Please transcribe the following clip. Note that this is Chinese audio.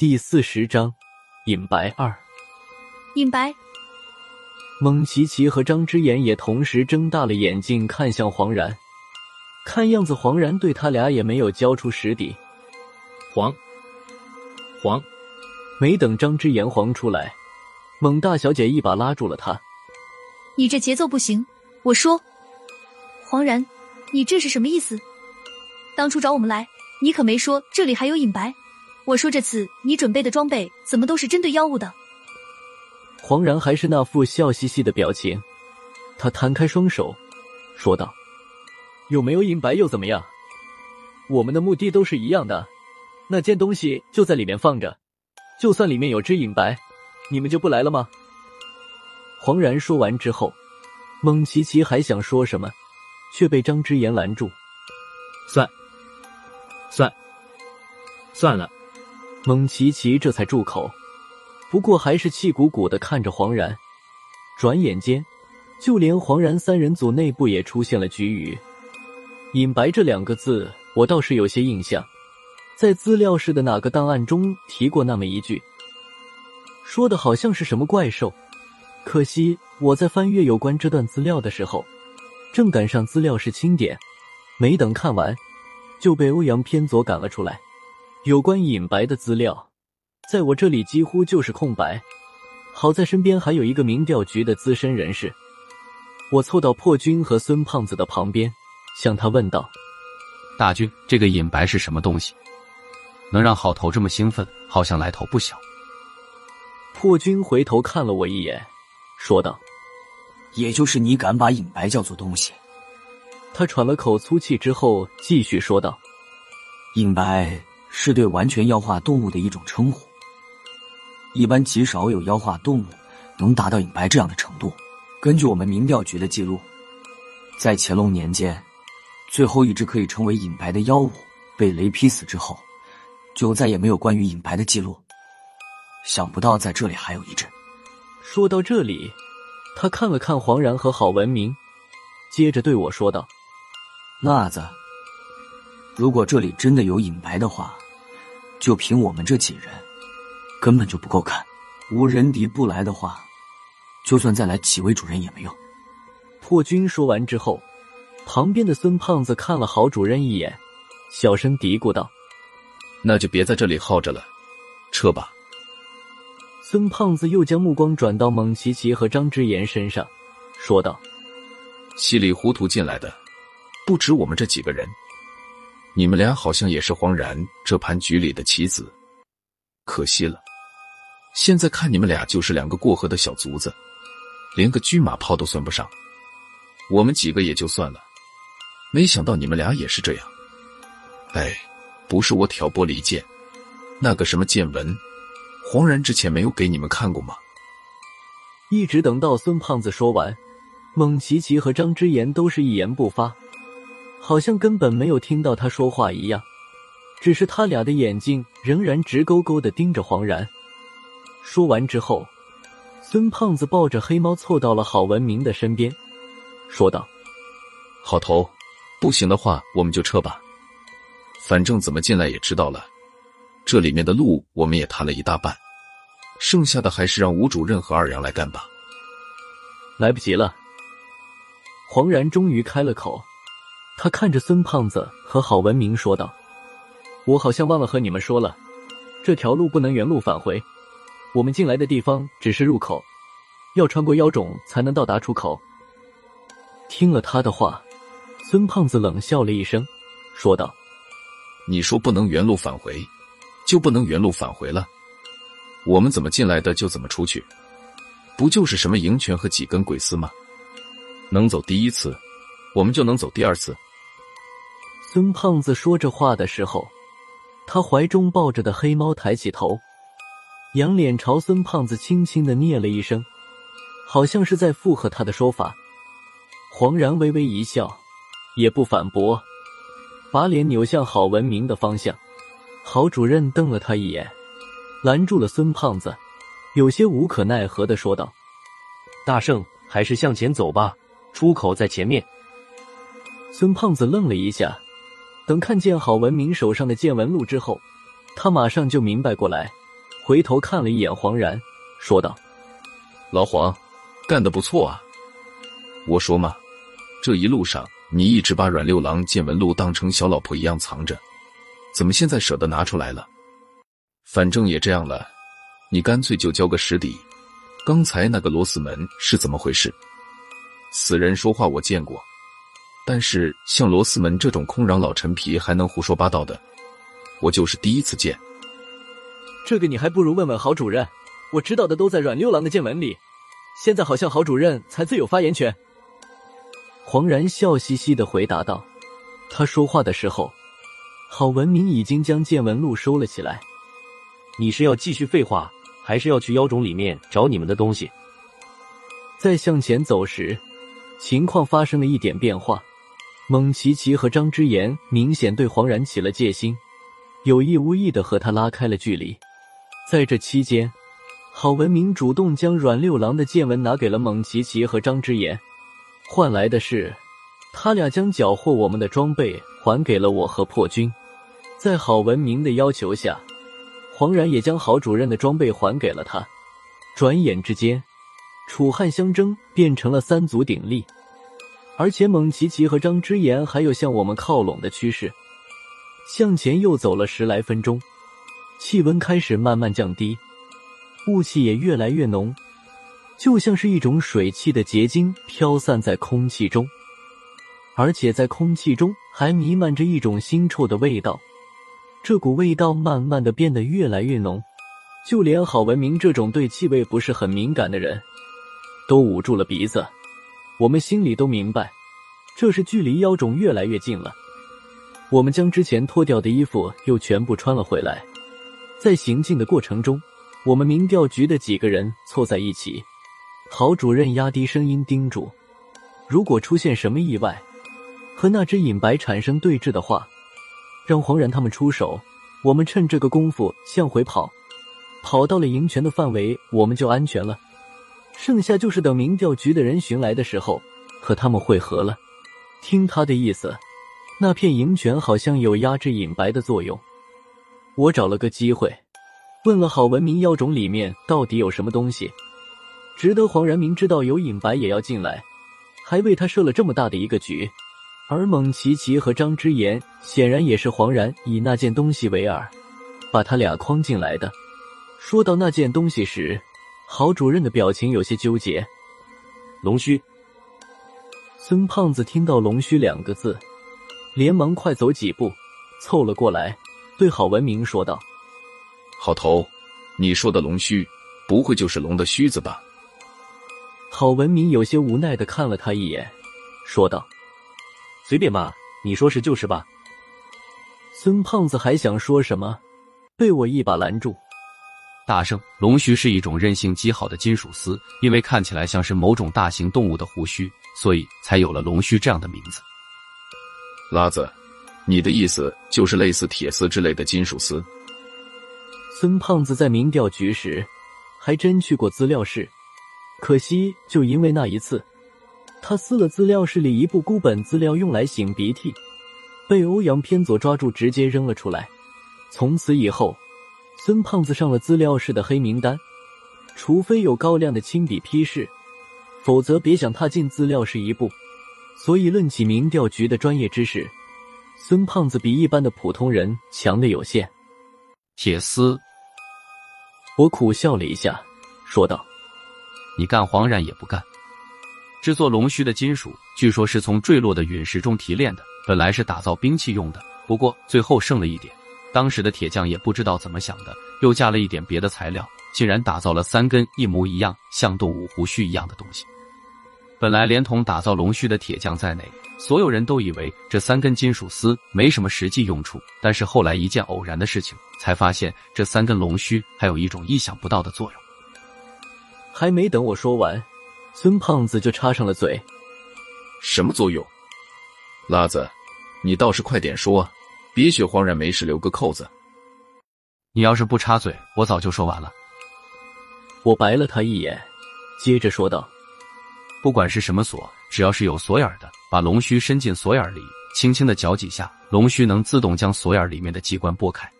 第四十章，隐白二。隐白。蒙奇奇和张之言也同时睁大了眼睛看向黄然，看样子黄然对他俩也没有交出实底。黄，黄，没等张之言黄出来，蒙大小姐一把拉住了他：“你这节奏不行！我说，黄然，你这是什么意思？当初找我们来，你可没说这里还有隐白。”我说这次你准备的装备怎么都是针对妖物的？黄然还是那副笑嘻嘻的表情，他摊开双手说道：“有没有隐白又怎么样？我们的目的都是一样的。那件东西就在里面放着，就算里面有只隐白，你们就不来了吗？”黄然说完之后，蒙奇奇还想说什么，却被张之言拦住：“算，算，算了。”蒙奇奇这才住口，不过还是气鼓鼓的看着黄然。转眼间，就连黄然三人组内部也出现了局语。隐白这两个字，我倒是有些印象，在资料室的哪个档案中提过那么一句，说的好像是什么怪兽。可惜我在翻阅有关这段资料的时候，正赶上资料室清点，没等看完，就被欧阳偏左赶了出来。有关隐白的资料，在我这里几乎就是空白。好在身边还有一个民调局的资深人士，我凑到破军和孙胖子的旁边，向他问道：“大军，这个隐白是什么东西？能让好头这么兴奋？好像来头不小。”破军回头看了我一眼，说道：“也就是你敢把隐白叫做东西？”他喘了口粗气之后，继续说道：“隐白。”是对完全妖化动物的一种称呼。一般极少有妖化动物能达到隐白这样的程度。根据我们民调局的记录，在乾隆年间，最后一只可以称为隐白的妖物被雷劈死之后，就再也没有关于隐白的记录。想不到在这里还有一只。说到这里，他看了看黄然和郝文明，接着对我说道：“辣子。”如果这里真的有隐白的话，就凭我们这几人，根本就不够看。无人敌不来的话，就算再来几位主任也没用。破军说完之后，旁边的孙胖子看了郝主任一眼，小声嘀咕道：“那就别在这里耗着了，撤吧。”孙胖子又将目光转到蒙奇奇和张之言身上，说道：“稀里糊涂进来的，不止我们这几个人。”你们俩好像也是黄然这盘局里的棋子，可惜了。现在看你们俩就是两个过河的小卒子，连个车马炮都算不上。我们几个也就算了，没想到你们俩也是这样。哎，不是我挑拨离间，那个什么见闻，黄然之前没有给你们看过吗？一直等到孙胖子说完，蒙奇奇和张之言都是一言不发。好像根本没有听到他说话一样，只是他俩的眼睛仍然直勾勾的盯着黄然。说完之后，孙胖子抱着黑猫凑到了郝文明的身边，说道：“好头，不行的话我们就撤吧，反正怎么进来也知道了。这里面的路我们也谈了一大半，剩下的还是让吴主任和二阳来干吧。”来不及了，黄然终于开了口。他看着孙胖子和郝文明说道：“我好像忘了和你们说了，这条路不能原路返回。我们进来的地方只是入口，要穿过妖种才能到达出口。”听了他的话，孙胖子冷笑了一声，说道：“你说不能原路返回，就不能原路返回了？我们怎么进来的就怎么出去，不就是什么营泉和几根鬼丝吗？能走第一次，我们就能走第二次。”孙胖子说这话的时候，他怀中抱着的黑猫抬起头，仰脸朝孙胖子轻轻的啮了一声，好像是在附和他的说法。黄然微微一笑，也不反驳，把脸扭向郝文明的方向。郝主任瞪了他一眼，拦住了孙胖子，有些无可奈何的说道：“大圣，还是向前走吧，出口在前面。”孙胖子愣了一下。等看见郝文明手上的见闻录之后，他马上就明白过来，回头看了一眼黄然，说道：“老黄，干得不错啊！我说嘛，这一路上你一直把阮六郎见闻录当成小老婆一样藏着，怎么现在舍得拿出来了？反正也这样了，你干脆就交个实底。刚才那个螺丝门是怎么回事？死人说话我见过，但是像罗斯门这种空瓤老陈皮还能胡说八道的，我就是第一次见。”这个你还不如问问郝主任，我知道的都在阮六郎的见闻里。现在好像郝主任才最有发言权。黄然笑嘻嘻的回答道。他说话的时候，郝文明已经将见闻录收了起来。你是要继续废话，还是要去妖种里面找你们的东西？在向前走时，情况发生了一点变化。蒙奇奇和张之言明显对黄然起了戒心，有意无意的和他拉开了距离。在这期间，郝文明主动将阮六郎的见闻拿给了蒙奇奇和张之言，换来的是他俩将缴获我们的装备还给了我和破军。在郝文明的要求下，黄然也将郝主任的装备还给了他。转眼之间，楚汉相争变成了三足鼎立，而且蒙奇奇和张之言还有向我们靠拢的趋势。向前又走了十来分钟。气温开始慢慢降低，雾气也越来越浓，就像是一种水汽的结晶飘散在空气中，而且在空气中还弥漫着一种腥臭的味道。这股味道慢慢的变得越来越浓，就连郝文明这种对气味不是很敏感的人，都捂住了鼻子。我们心里都明白，这是距离妖种越来越近了。我们将之前脱掉的衣服又全部穿了回来。在行进的过程中，我们民调局的几个人凑在一起。郝主任压低声音叮嘱：“如果出现什么意外，和那只隐白产生对峙的话，让黄然他们出手。我们趁这个功夫向回跑，跑到了营泉的范围，我们就安全了。剩下就是等民调局的人寻来的时候，和他们会合了。”听他的意思，那片银泉好像有压制隐白的作用。我找了个机会，问了好文明妖种里面到底有什么东西，值得黄然明知道有隐白也要进来，还为他设了这么大的一个局。而蒙奇奇和张之言显然也是黄然以那件东西为饵，把他俩诓进来的。说到那件东西时，郝主任的表情有些纠结。龙须。孙胖子听到“龙须”两个字，连忙快走几步，凑了过来。对郝文明说道：“郝头，你说的龙须，不会就是龙的须子吧？”郝文明有些无奈的看了他一眼，说道：“随便吧，你说是就是吧。”孙胖子还想说什么，被我一把拦住。大圣，龙须是一种韧性极好的金属丝，因为看起来像是某种大型动物的胡须，所以才有了龙须这样的名字。拉子。你的意思就是类似铁丝之类的金属丝？孙胖子在民调局时还真去过资料室，可惜就因为那一次，他撕了资料室里一部孤本资料用来擤鼻涕，被欧阳偏左抓住，直接扔了出来。从此以后，孙胖子上了资料室的黑名单，除非有高亮的亲笔批示，否则别想踏进资料室一步。所以，论起民调局的专业知识。孙胖子比一般的普通人强的有限。铁丝，我苦笑了一下，说道：“你干黄然也不干。制作龙须的金属，据说是从坠落的陨石中提炼的，本来是打造兵器用的。不过最后剩了一点，当时的铁匠也不知道怎么想的，又加了一点别的材料，竟然打造了三根一模一样、像动物胡须一样的东西。本来连同打造龙须的铁匠在内。”所有人都以为这三根金属丝没什么实际用处，但是后来一件偶然的事情，才发现这三根龙须还有一种意想不到的作用。还没等我说完，孙胖子就插上了嘴：“什么作用？拉子，你倒是快点说，别雪慌然没事留个扣子。你要是不插嘴，我早就说完了。”我白了他一眼，接着说道：“不管是什么锁。”只要是有锁眼的，把龙须伸进锁眼里，轻轻的搅几下，龙须能自动将锁眼里面的机关拨开。